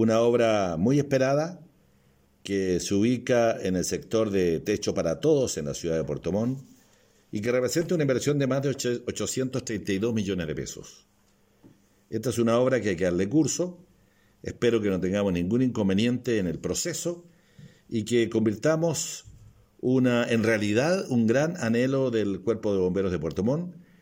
una obra muy esperada que se ubica en el sector de Techo para Todos en la ciudad de Puerto Montt y que representa una inversión de más de 832 millones de pesos. Esta es una obra que hay que darle curso, espero que no tengamos ningún inconveniente en el proceso y que convirtamos una, en realidad un gran anhelo del Cuerpo de Bomberos de Puerto Montt,